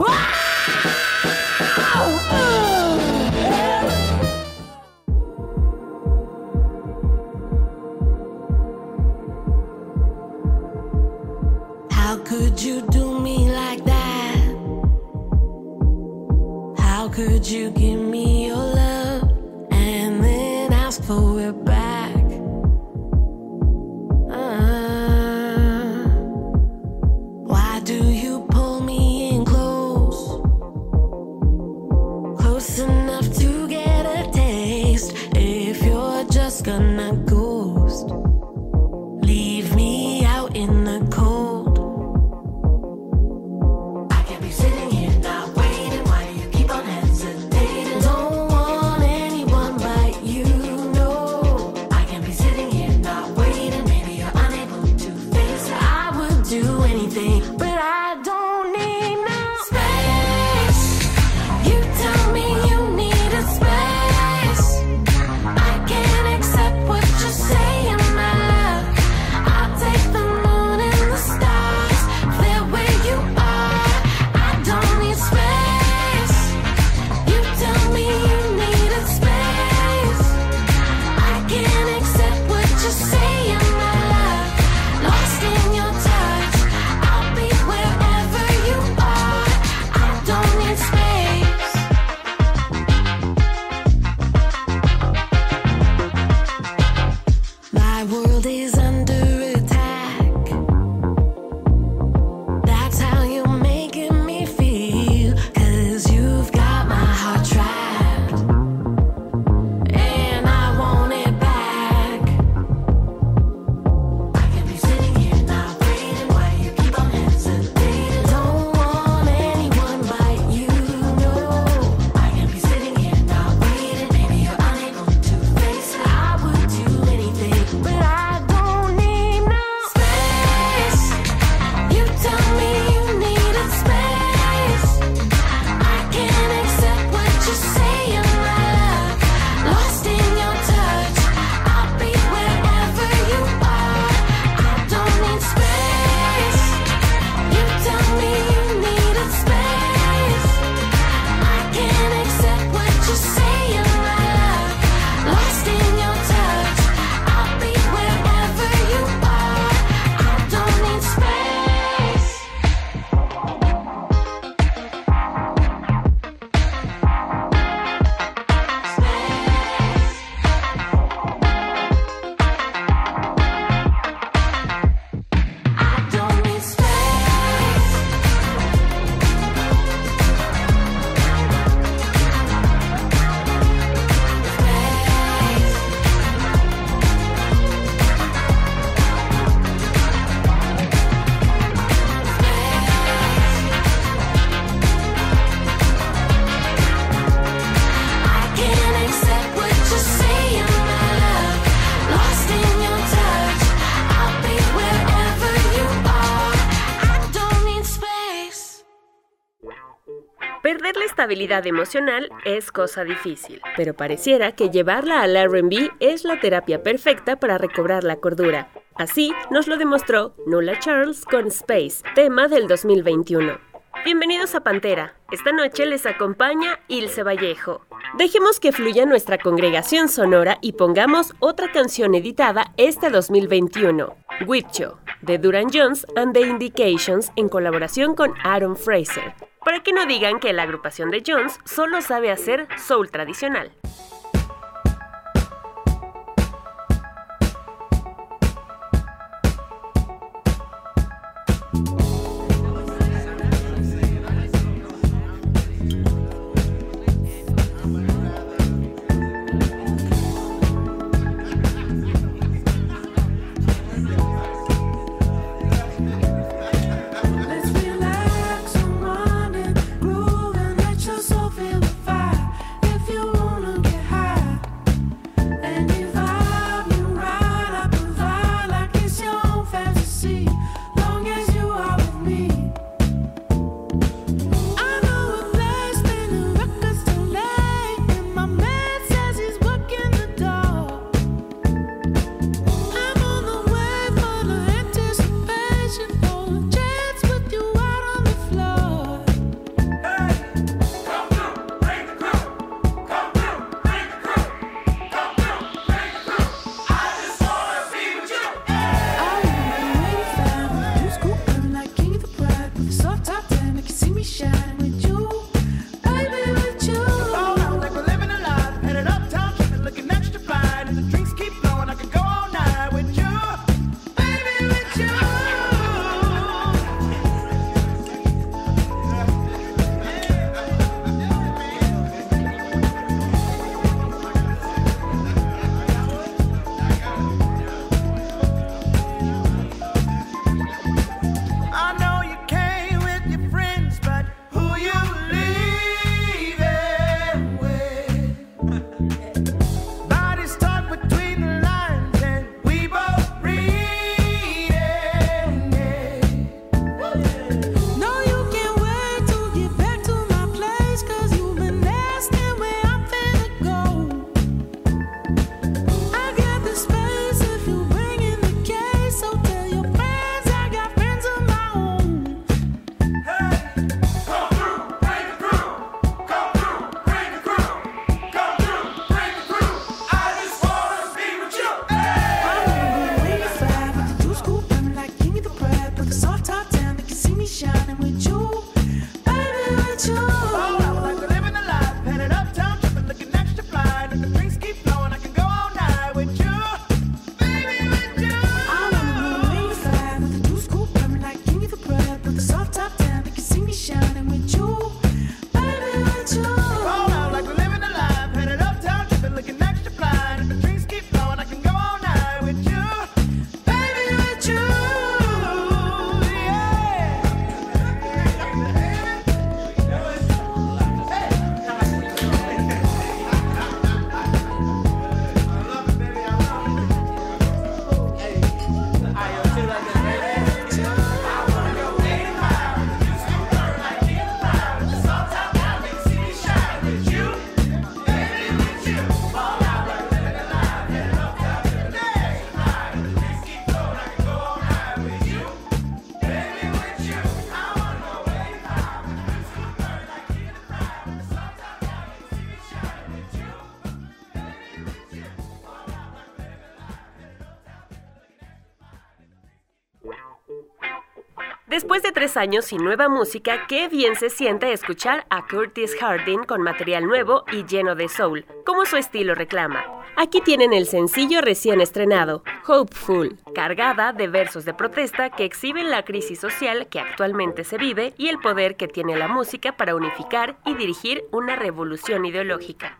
Ah! emocional es cosa difícil, pero pareciera que llevarla al RB es la terapia perfecta para recobrar la cordura. Así nos lo demostró Nula Charles con Space, tema del 2021. Bienvenidos a Pantera. Esta noche les acompaña Ilse Vallejo. Dejemos que fluya nuestra congregación sonora y pongamos otra canción editada este 2021, Witcho, de Duran Jones and the Indications en colaboración con Aaron Fraser. Para que no digan que la agrupación de Jones solo sabe hacer soul tradicional. años y nueva música, qué bien se siente escuchar a Curtis Harding con material nuevo y lleno de soul, como su estilo reclama. Aquí tienen el sencillo recién estrenado, Hopeful, cargada de versos de protesta que exhiben la crisis social que actualmente se vive y el poder que tiene la música para unificar y dirigir una revolución ideológica.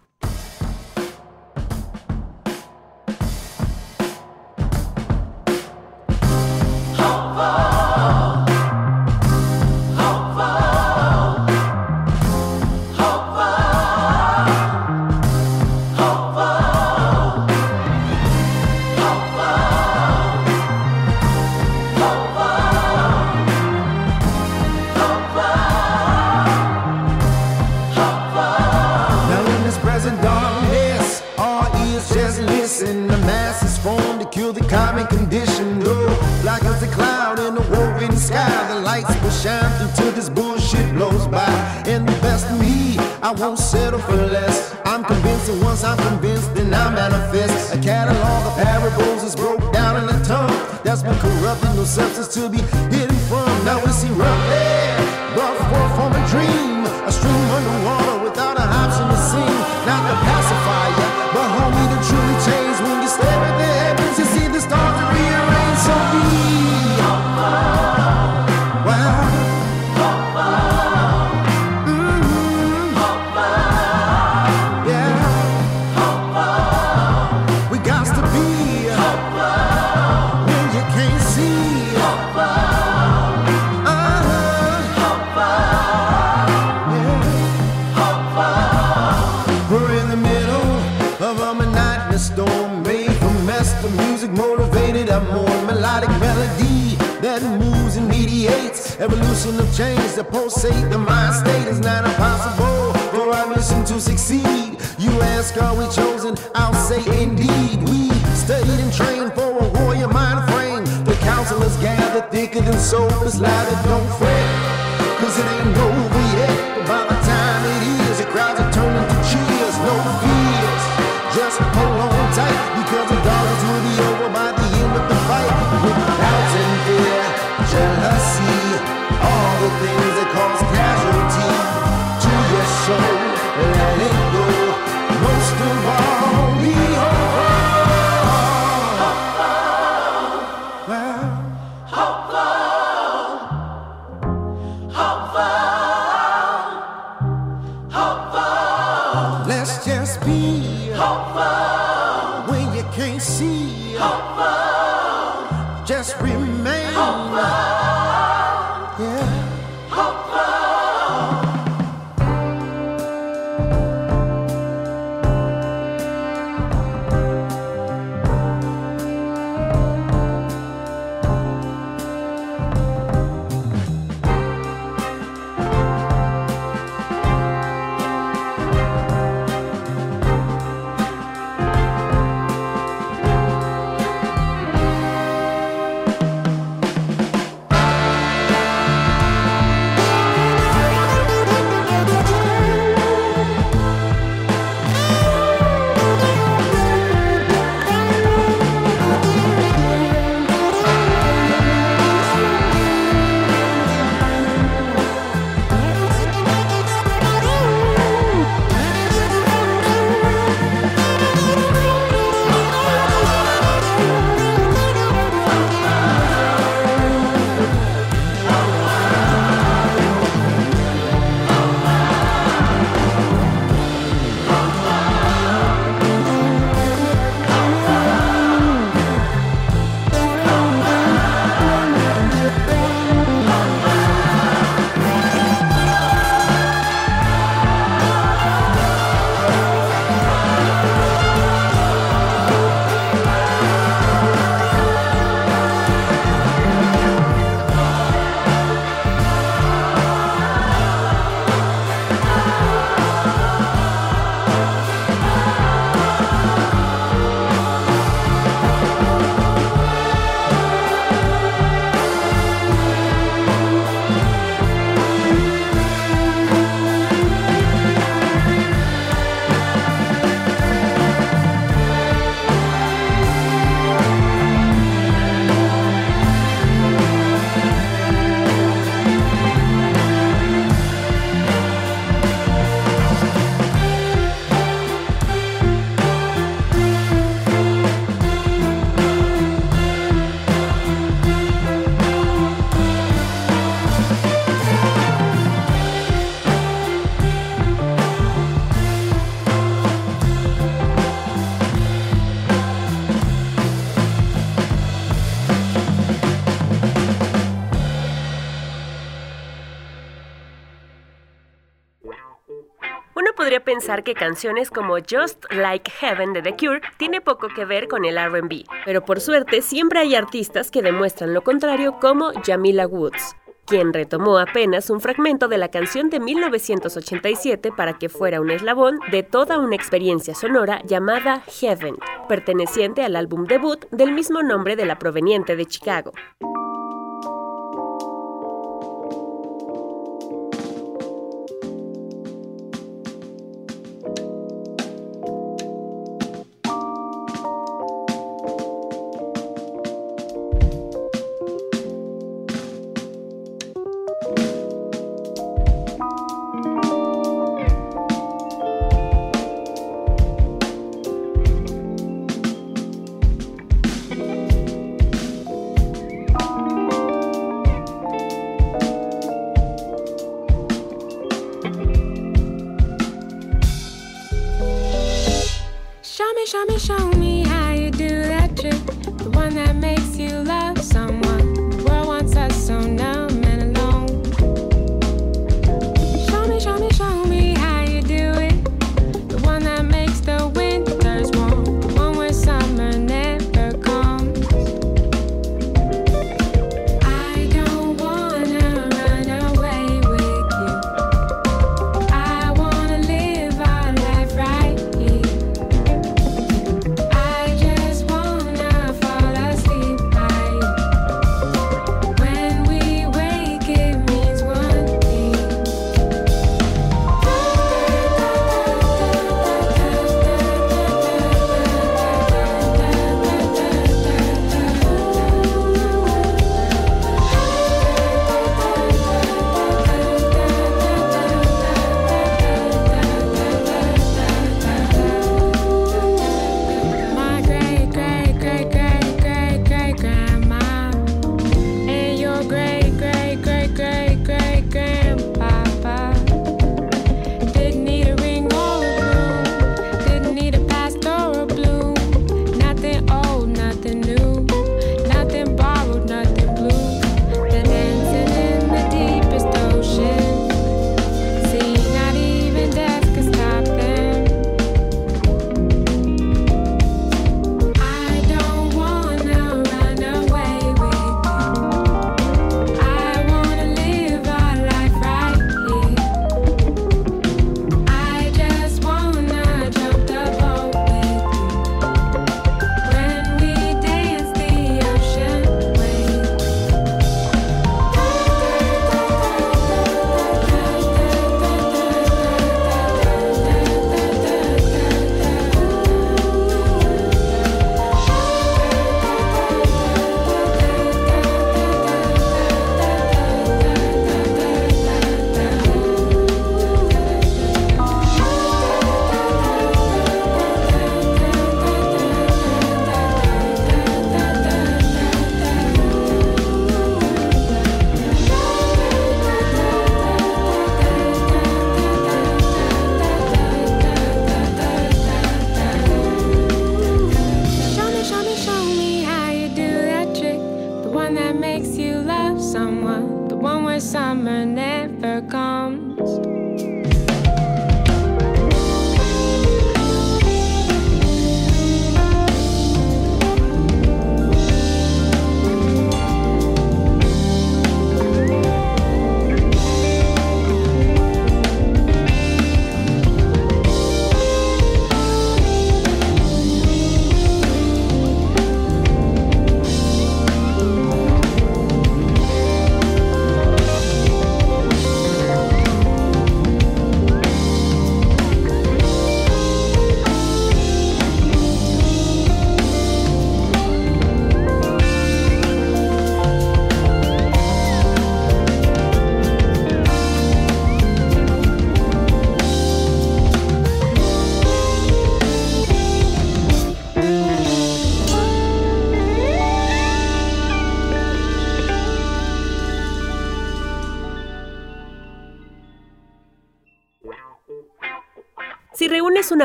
to be scar we chosen, I'll say indeed. We studied and trained for a warrior mind frame. The counselors gather thicker than sofas, is louder, don't fret. Podría pensar que canciones como Just Like Heaven de The Cure tiene poco que ver con el RB, pero por suerte siempre hay artistas que demuestran lo contrario como Jamila Woods quien retomó apenas un fragmento de la canción de 1987 para que fuera un eslabón de toda una experiencia sonora llamada Heaven, perteneciente al álbum debut del mismo nombre de la proveniente de Chicago.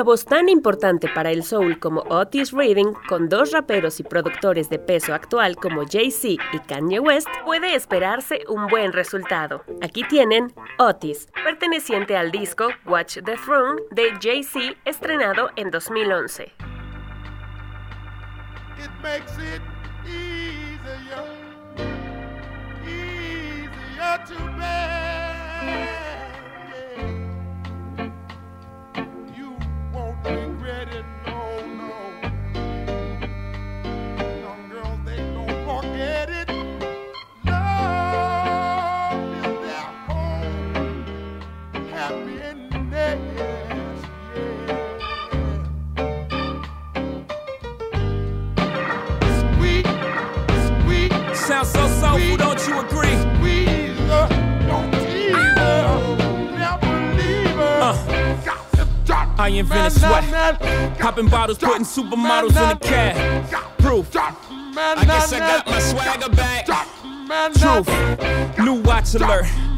Una voz tan importante para el soul como Otis Reading con dos raperos y productores de peso actual como Jay-Z y Kanye West, puede esperarse un buen resultado. Aquí tienen Otis, perteneciente al disco Watch the Throne de Jay-Z, estrenado en 2011. It makes it easier, easier to. I invented sweat. Popping bottles, putting supermodels in the cab. Proof. I guess I got my swagger back. Truth. New watch alert.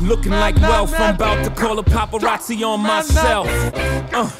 looking like wealth. I'm about to call a paparazzi on myself. Uh,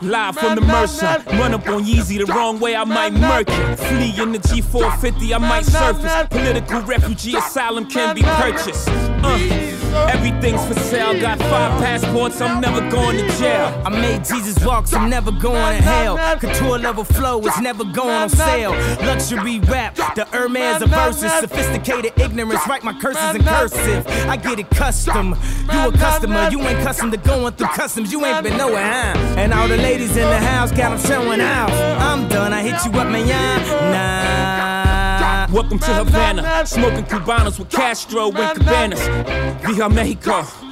live from the Mercer, run up on Yeezy the wrong way, I might murk it. Flee in the G450, I might surface. Political refugee asylum can be purchased. Uh, everything's for sale, got five passports, I'm never going to jail. I made Jesus walk, I'm never going to hell. Couture level flow is never going on sale. Luxury rap, the Hermes of verses. Sophisticated ignorance, write my curses in cursive. I get it custom. You a customer, you ain't custom to going through customs. You ain't been nowhere, huh? And all the ladies in the house got them showing out. I'm done, I hit you up, man. Nah. Welcome to Havana, smoking Cubanos with Castro and Cabanas. Via Mexico.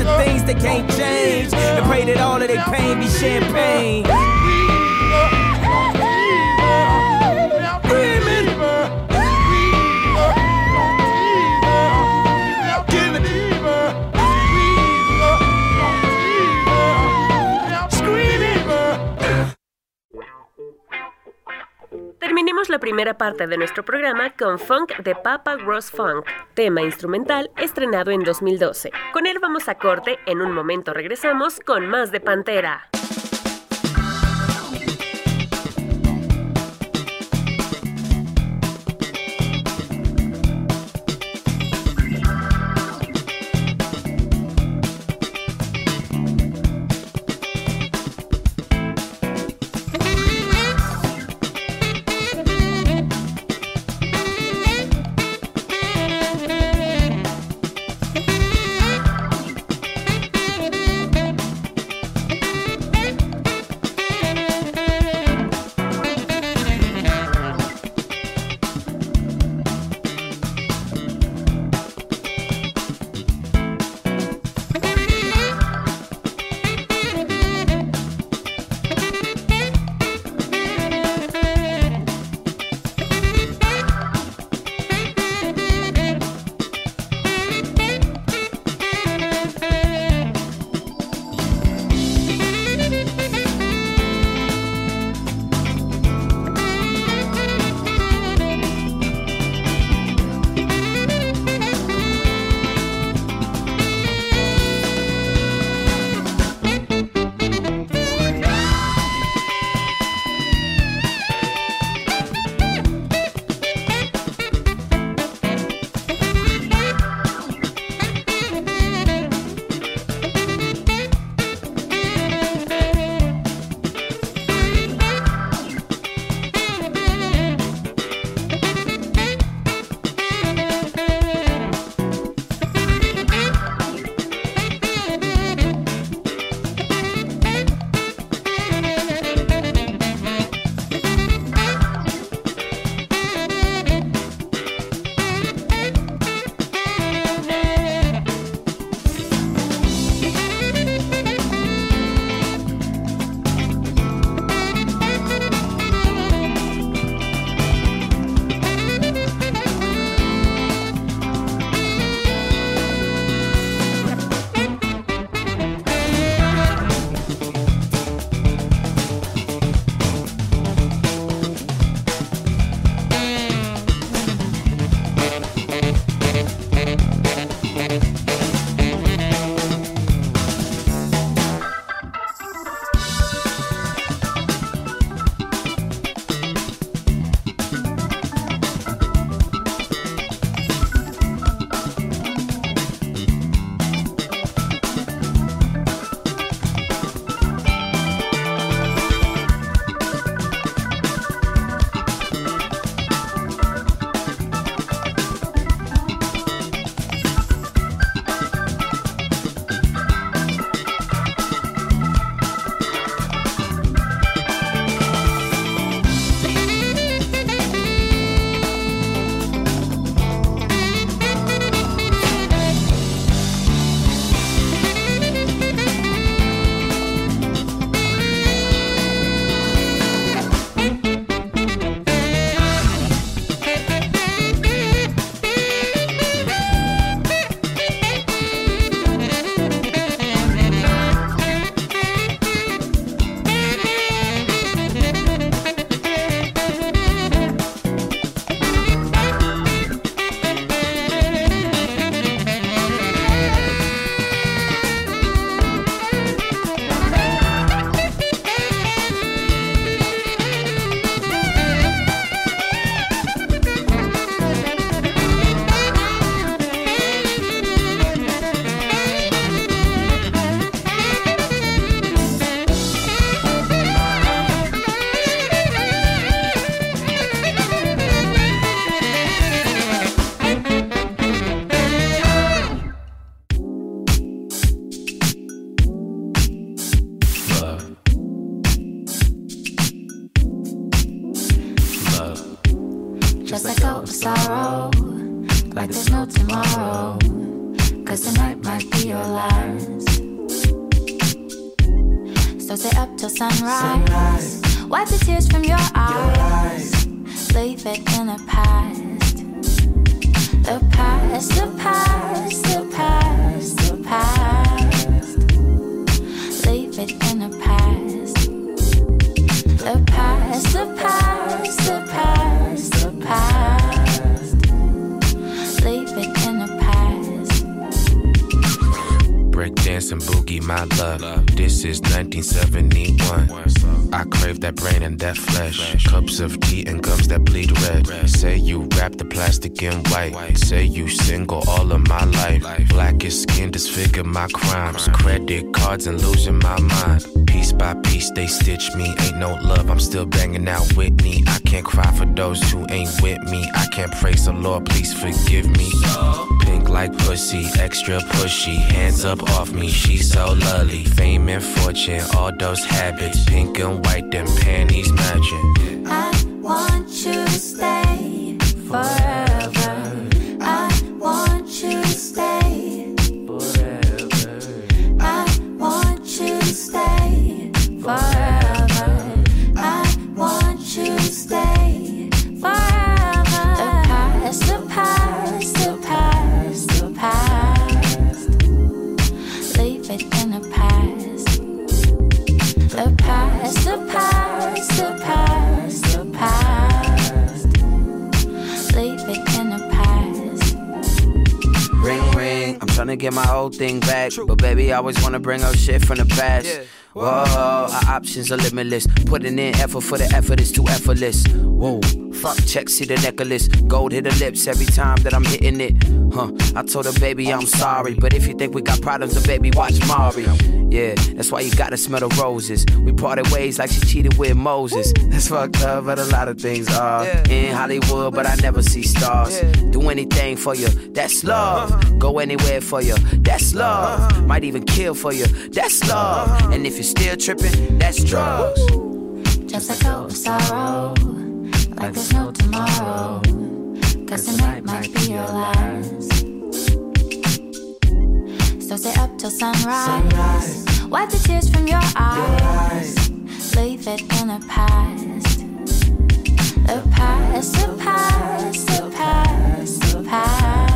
the things that can't change. And pray that all of their pain be champagne. Terminemos la primera parte de nuestro programa con Funk de Papa Gross Funk, tema instrumental estrenado en 2012. Con él vamos a corte, en un momento regresamos con más de Pantera. And losing my mind. Piece by piece they stitch me. Ain't no love, I'm still banging out Whitney. I can't cry for those who ain't with me. I can't praise the Lord, please forgive me. Pink like pussy, extra pushy. Hands up off me, she's so lovely. Fame and fortune, all those habits. Pink and white, them panties matching. I want you to stay forever. Get my old thing back. But baby, I always wanna bring up shit from the past. Whoa, our options are limitless. Putting in effort for the effort is too effortless. Whoa, fuck, check, see the necklace. Gold hit her lips every time that I'm hitting it. Huh, I told her, baby, I'm sorry. But if you think we got problems, then baby, watch Mari. Yeah, that's why you gotta smell the roses. We parted ways like she cheated with Moses. That's fucked up, but a lot of things are. In Hollywood, but I never see stars. Do anything for you, that's uh-huh. love. Go anywhere for you, that's uh-huh. love. Might even kill for you, that's uh-huh. love. And if you're still tripping, that's drugs. Just of sorrow, like there's no tomorrow. Cause tonight might be your last. So stay up till sunrise. Wipe the tears from your eyes. Leave it in the past. The past, the past, the past, the past.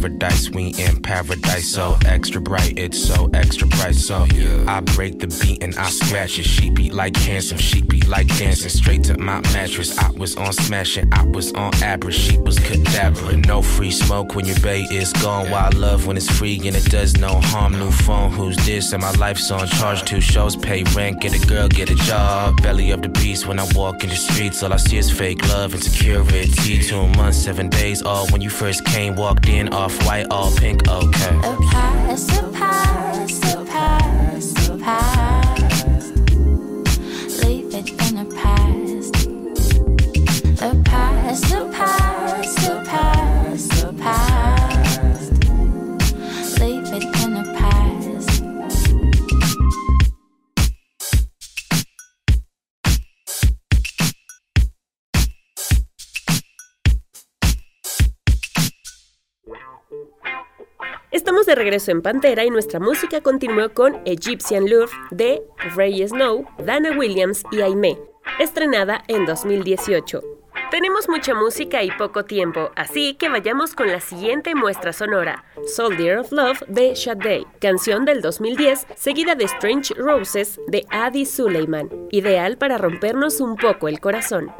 Paradise, we in paradise. So extra bright, it's so extra bright. So yeah. I break the beat and I scratch it. She beat like handsome, she beat like dancing. Straight to my mattress. I was on smashing, I was on average. She was cadaver. No free smoke when your bay is gone. Wild love when it's free and it does no harm. New phone, who's this? And my life's on charge. Two shows, pay rent, get a girl, get a job. Belly of the beast when I walk in the streets. All I see is fake love and security. Two months, seven days. All when you first came, walked in, off white, all pink. Okay. The past, de regreso en Pantera y nuestra música continuó con Egyptian Love de Ray Snow, Dana Williams y Aimee, estrenada en 2018. Tenemos mucha música y poco tiempo, así que vayamos con la siguiente muestra sonora, Soldier of Love de Sade, canción del 2010, seguida de Strange Roses de Adi Suleiman, ideal para rompernos un poco el corazón.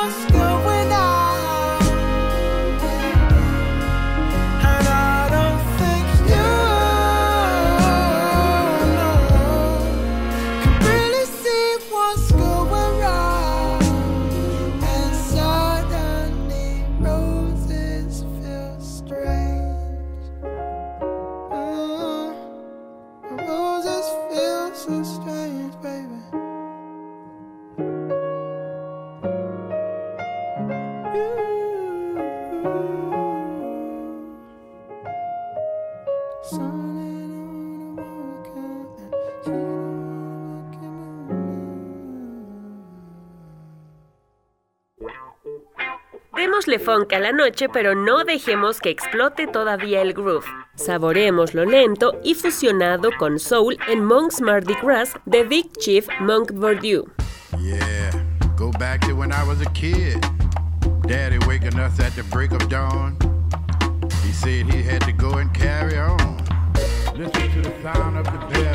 Know Démosle a la noche, pero no dejemos que explote todavía el groove. Saboreemos lo lento y fusionado con soul en Monk's Mardi Gras de Big Chief Monk dawn. He said he had to go and carry on. Listen to the sound of the.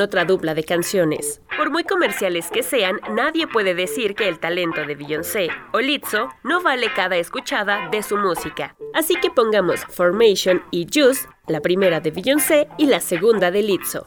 Otra dupla de canciones. Por muy comerciales que sean, nadie puede decir que el talento de Beyoncé o Lizzo no vale cada escuchada de su música. Así que pongamos Formation y Juice, la primera de Beyoncé y la segunda de Lizzo.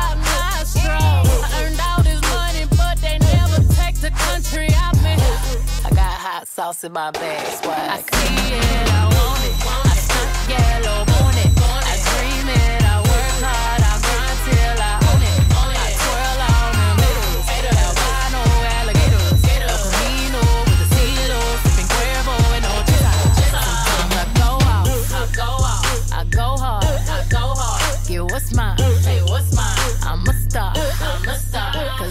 hot sauce in my bag. Swag. I see it, I want it. I stunt yellow, want it. I dream it, I work hard, I grind till I own it. I twirl the alligators. The and I out. Go. I go hard. I go hard. Get what's mine. What's mine? I'm a star. I'm a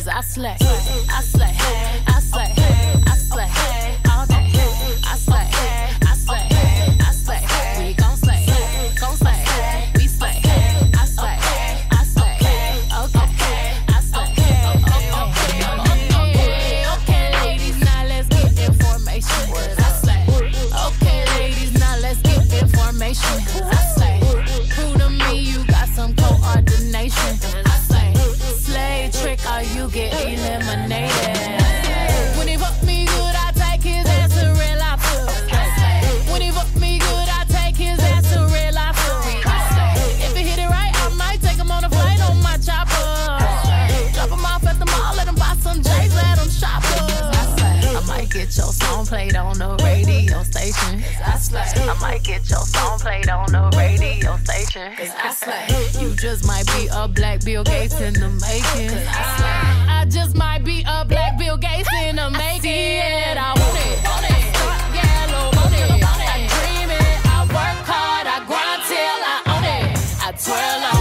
I slay. I slay. played on the radio station. Cause I, slay. I might get your song played on the radio station. Cause I slay. You just might be a black Bill Gates in the making. Cause I, slay. I just might be a black Bill Gates in the making. I, it. I want it. Want it. Twirl on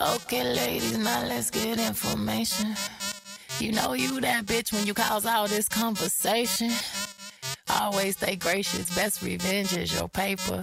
Okay, ladies, now let's get information. You know you that bitch when you cause all this conversation. Always stay gracious, best revenge is your paper.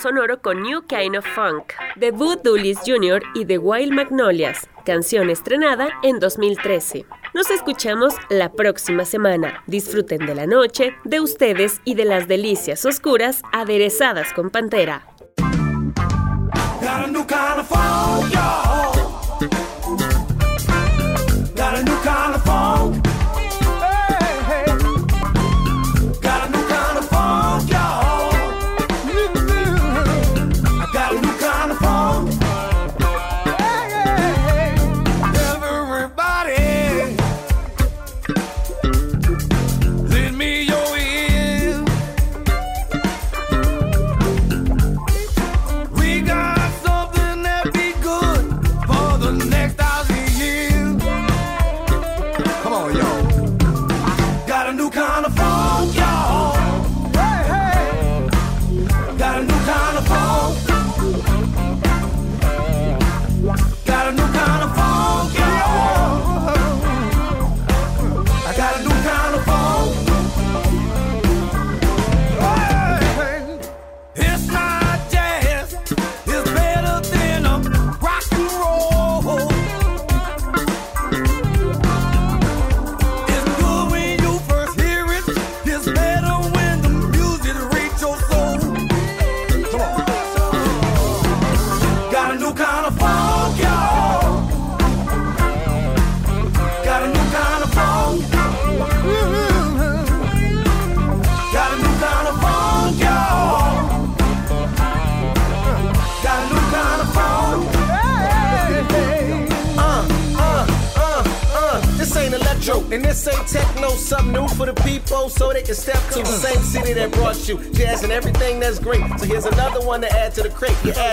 Sonoro con New Kind of Funk, de Boo Dulles Jr. y The Wild Magnolias, canción estrenada en 2013. Nos escuchamos la próxima semana. Disfruten de la noche, de ustedes y de las delicias oscuras aderezadas con Pantera.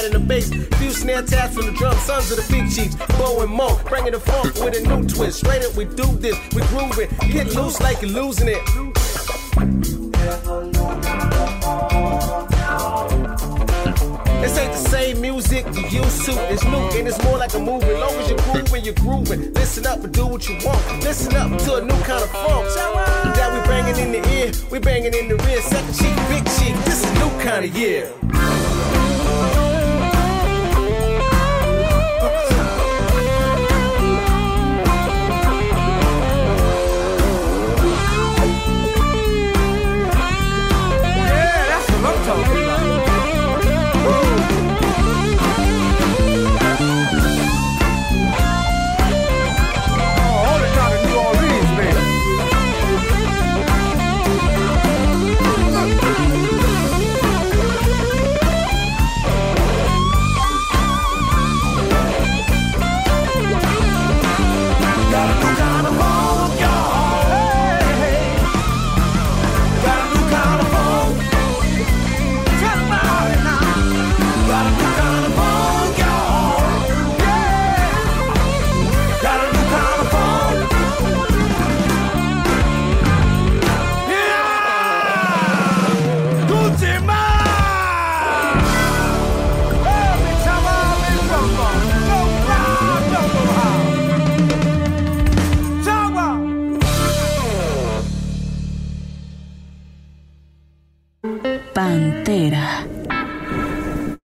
Crate. The bass, few snare taps from the drum, sons of the big chiefs, Bo and Mo, bringing the funk with a new twist. Straight up, we do this, we groove it, get loose like you're losing it. This ain't the same music you used to. It's new and it's more like a movie. Long as you're grooving, you're grooving. Listen up and do what you want. Listen up to a new kind of funk. That we banging in the ear, we banging in the rear. Second cheek, big cheek. This is a new kind of year. fuera.